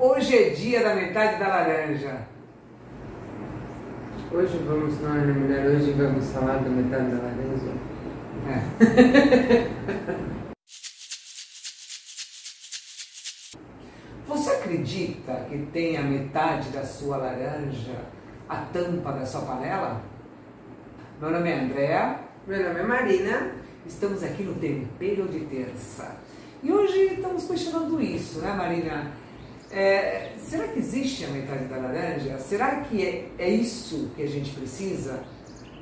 Hoje é dia da metade da laranja. Hoje vamos, não é né, mulher? Hoje vamos falar da metade da laranja. É. Você acredita que tem a metade da sua laranja a tampa da sua panela? Meu nome é Andréa. Meu nome é Marina. Estamos aqui no Tempero de Terça. E hoje estamos questionando isso, né, Marina? É, será que existe a metade da laranja? Será que é, é isso que a gente precisa?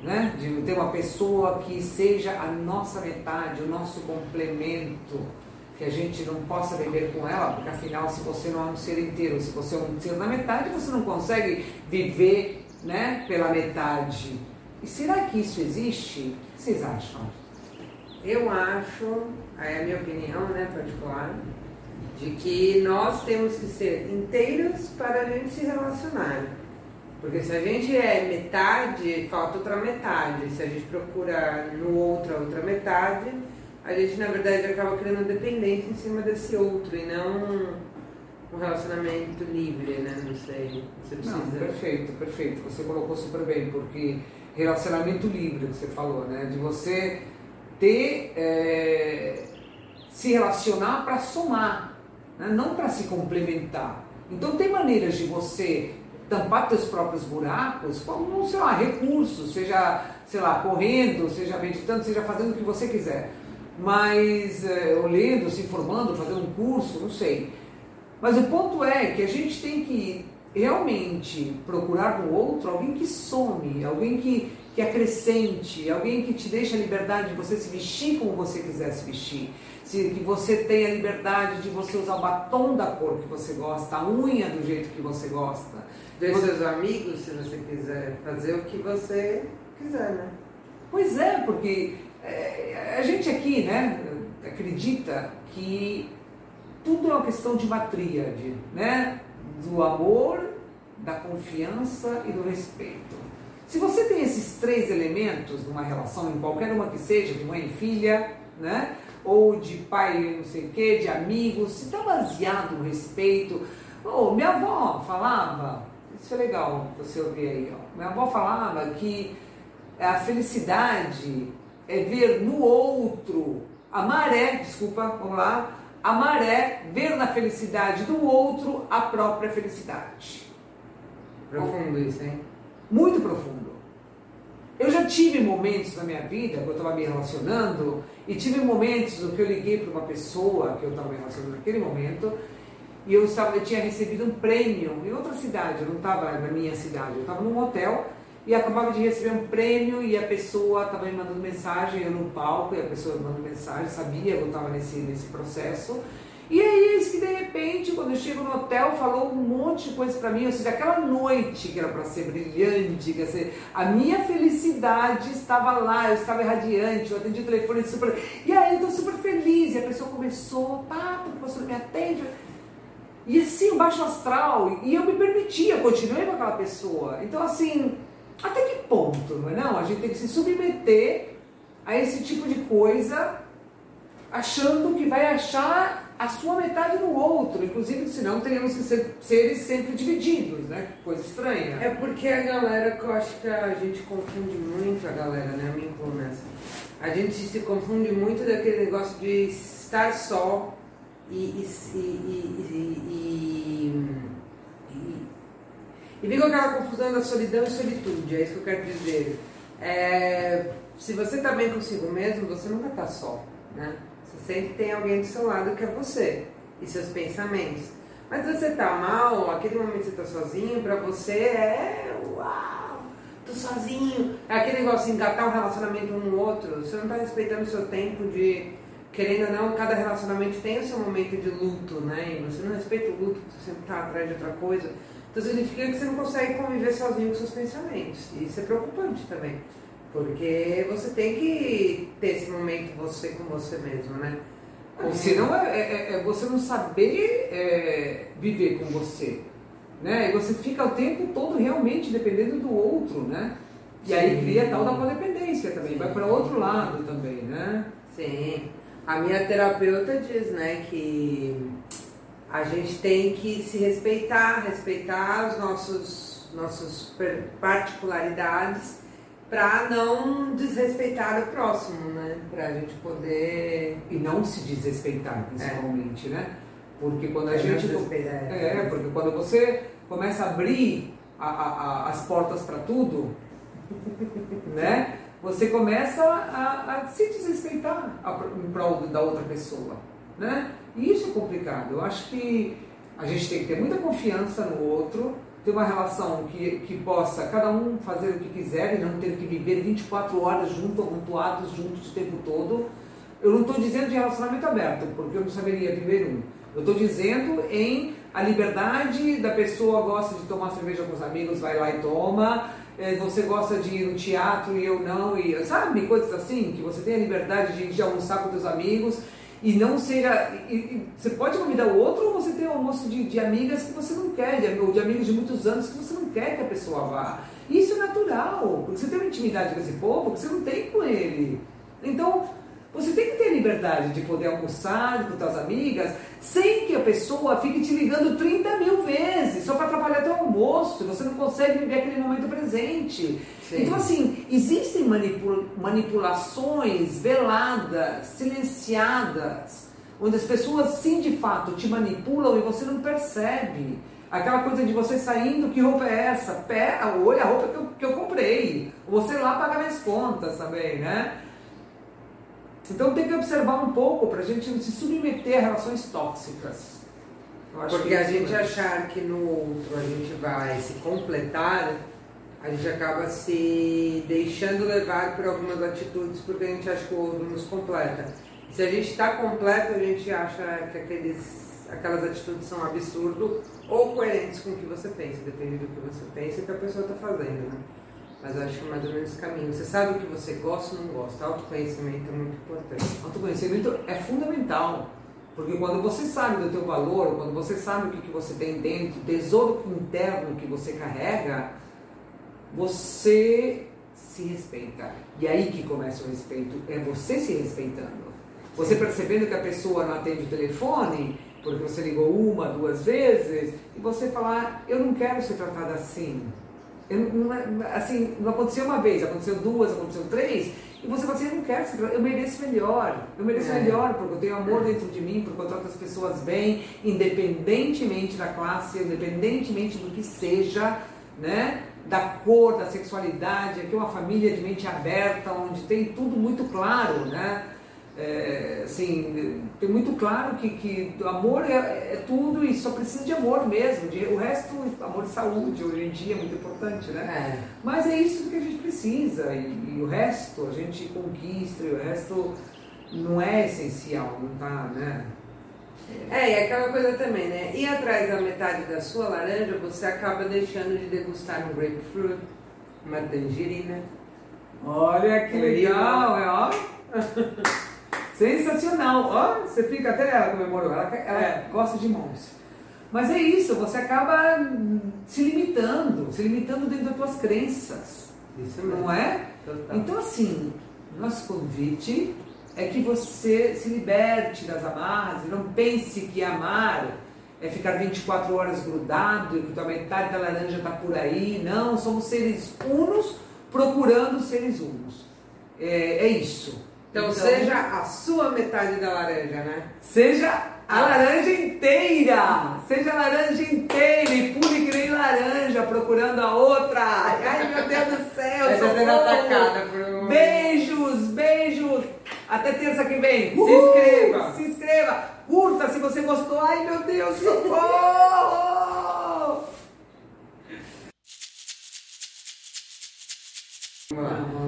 Né? De ter uma pessoa que seja a nossa metade, o nosso complemento, que a gente não possa viver com ela, porque afinal, se você não é um ser inteiro, se você é um ser na metade, você não consegue viver né, pela metade. E será que isso existe? O que vocês acham? Eu acho, é a minha opinião né, particular, de que nós temos que ser inteiros para a gente se relacionar. Porque se a gente é metade, falta outra metade. Se a gente procura no outro a outra metade, a gente na verdade acaba criando dependência em cima desse outro e não um relacionamento livre, né? Não sei. Você precisa. Não, perfeito, perfeito. Você colocou super bem, porque relacionamento livre que você falou, né? De você ter é, se relacionar para somar né? não para se complementar. Então tem maneiras de você tampar seus próprios buracos, como, sei lá, recursos, seja, sei lá, correndo, seja meditando, seja fazendo o que você quiser. Mas, é, lendo, se informando, fazendo um curso, não sei. Mas o ponto é que a gente tem que realmente procurar no outro alguém que some, alguém que, que acrescente, alguém que te deixe a liberdade de você se vestir como você quiser se vestir se, que você tenha liberdade de você usar o batom da cor que você gosta, a unha do jeito que você gosta. Ver seus amigos, se você quiser fazer o que você quiser, né? Pois é, porque é, a gente aqui, né, acredita que tudo é uma questão de uma tríade, né? Do amor, da confiança e do respeito. Se você tem esses três elementos numa relação, em qualquer uma que seja, de mãe e filha, né? Ou de pai não sei o que, de amigos, se está baseado no respeito. Oh, minha avó falava, isso é legal você ouvir aí, ó. minha avó falava que a felicidade é ver no outro, a maré, desculpa, vamos lá, a maré ver na felicidade do outro a própria felicidade. Profundo isso, hein? Muito profundo. Eu já tive momentos na minha vida, quando eu estava me relacionando, e tive momentos que eu liguei para uma pessoa que eu estava me relacionando naquele momento, e eu, estava, eu tinha recebido um prêmio em outra cidade, eu não estava na minha cidade, eu estava num hotel e acabava de receber um prêmio e a pessoa estava me mandando mensagem, eu no palco, e a pessoa me mandando mensagem, sabia que eu estava nesse, nesse processo. E aí, eis que de repente, quando eu chego no hotel, falou um monte de coisa para mim, ou seja, aquela noite que era para ser brilhante, que ser, a minha felicidade estava lá, eu estava radiante, eu atendi o telefone super. E aí eu tô super feliz, e a pessoa começou, tá, porque você não me atende. E assim, o baixo astral, e eu me permitia, continuei com aquela pessoa. Então, assim, até que ponto, não é não? A gente tem que se submeter a esse tipo de coisa, achando que vai achar a sua metade no outro, inclusive, senão teríamos que ser seres sempre divididos, né? Coisa estranha. É porque a galera, que eu acho que a gente confunde muito a galera, né? Me incluo nessa. A gente se confunde muito daquele negócio de estar só e, e, e, e, e, com aquela confusão da solidão e solitude, é isso que eu quero dizer. É, se você está bem consigo mesmo, você nunca está só, né? Sempre tem alguém do seu lado que é você e seus pensamentos. Mas você tá mal, aquele momento que você tá sozinho, pra você é uau, tô sozinho. É aquele negócio de engatar um relacionamento um no outro. Você não tá respeitando o seu tempo de, querendo ou não, cada relacionamento tem o seu momento de luto, né? E você não respeita o luto, você sempre tá atrás de outra coisa. Então significa que você não consegue conviver sozinho com seus pensamentos. E isso é preocupante também. Porque você tem que ter esse momento você com você mesmo, né? Como... Senão é, é, é, é você não saber é, viver com você. Né? E você fica o tempo todo realmente dependendo do outro, né? E Sim. aí cria tal da codependência também, Sim. vai para outro lado também, né? Sim. A minha terapeuta diz, né, que a gente tem que se respeitar, respeitar nossos nossas particularidades para não desrespeitar o próximo, né? Para a gente poder e não se desrespeitar principalmente, é. né? Porque quando a é gente é, é, porque quando você começa a abrir a, a, a, as portas para tudo, né? Você começa a, a se desrespeitar em prol da outra pessoa, né? E isso é complicado. Eu acho que a gente tem que ter muita confiança no outro, ter uma relação que, que possa cada um fazer o que quiser e não ter que viver 24 horas juntos, amontoados juntos o tempo todo. Eu não estou dizendo de relacionamento aberto, porque eu não saberia viver um. Eu estou dizendo em a liberdade da pessoa gosta de tomar cerveja com os amigos, vai lá e toma. É, você gosta de ir no teatro e eu não, e sabe, coisas assim, que você tem a liberdade de, de almoçar com seus amigos e não seja. E, e, você pode convidar o outro ou você tem um almoço de, de amigas que você não quer, de, ou de amigos de muitos anos que você não quer que a pessoa vá. Isso é natural, porque você tem uma intimidade com esse povo que você não tem com ele. Então, você tem que ter liberdade de poder almoçar com suas amigas sem que a pessoa fique te ligando 30 mil vezes só para atrapalhar teu almoço. Você não consegue viver aquele momento presente. Sim. Então, assim, existem manipula manipulações veladas, silenciadas, onde as pessoas sim de fato te manipulam e você não percebe. Aquela coisa de você saindo, que roupa é essa? Pé, olha a roupa que eu, que eu comprei. Você lá pagar minhas contas também, né? Então tem que observar um pouco para a gente não se submeter a relações tóxicas. Porque a gente é. achar que no outro a gente vai se completar, a gente acaba se deixando levar por algumas atitudes porque a gente acha que o outro nos completa. Se a gente está completo, a gente acha que aqueles, aquelas atitudes são absurdo ou coerentes com o que você pensa, depende do que você pensa e o que a pessoa está fazendo. Né? Mas acho que é mais ou menos esse caminho. Você sabe o que você gosta ou não gosta. Autoconhecimento é muito importante. Autoconhecimento é fundamental. Porque quando você sabe do teu valor, quando você sabe o que, que você tem dentro, o tesouro interno que você carrega, você se respeita. E aí que começa o respeito, é você se respeitando. Você percebendo que a pessoa não atende o telefone, porque você ligou uma, duas vezes, e você falar, eu não quero ser tratada assim. Eu, não, é, assim, não aconteceu uma vez, aconteceu duas, aconteceu três, e você fala assim, eu não quero ser eu mereço melhor, eu mereço é. melhor, porque eu tenho amor dentro de mim, porque eu trato as pessoas bem, independentemente da classe, independentemente do que seja, né? da cor, da sexualidade, aqui é uma família de mente aberta, onde tem tudo muito claro, né? É, assim, tem muito claro que, que amor é, é, tudo e só precisa de amor mesmo. De, o resto, amor e saúde, hoje em dia é muito importante, né? É. Mas é isso que a gente precisa e, e, o resto a gente conquista e o resto não é essencial, não tá, né? É, e aquela coisa também, né? Ir atrás da metade da sua laranja, você acaba deixando de degustar um grapefruit, uma tangerina. Olha que legal, é ó. Sensacional! Ó, você fica até ela comemorou, ela, ela é. gosta de mãos. Mas é isso, você acaba se limitando, se limitando dentro das tuas crenças. Isso mesmo. Não é? Total. Então, assim, nosso convite é que você se liberte das amarras e não pense que amar é ficar 24 horas grudado e que a metade da laranja está por aí. Não, somos seres unos procurando seres unos. É, é isso. Então, então, seja a sua metade da laranja, né? Seja a laranja inteira! Seja a laranja inteira e pule que nem laranja procurando a outra! Ai, meu Deus do céu! Essa sendo atacada por. Beijos, beijos! Até terça que vem! Se inscreva! Se inscreva! Curta se você gostou! Ai, meu Deus, socorro!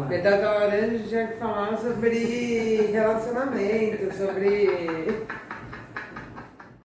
Metade da laranja já falar sobre relacionamento, sobre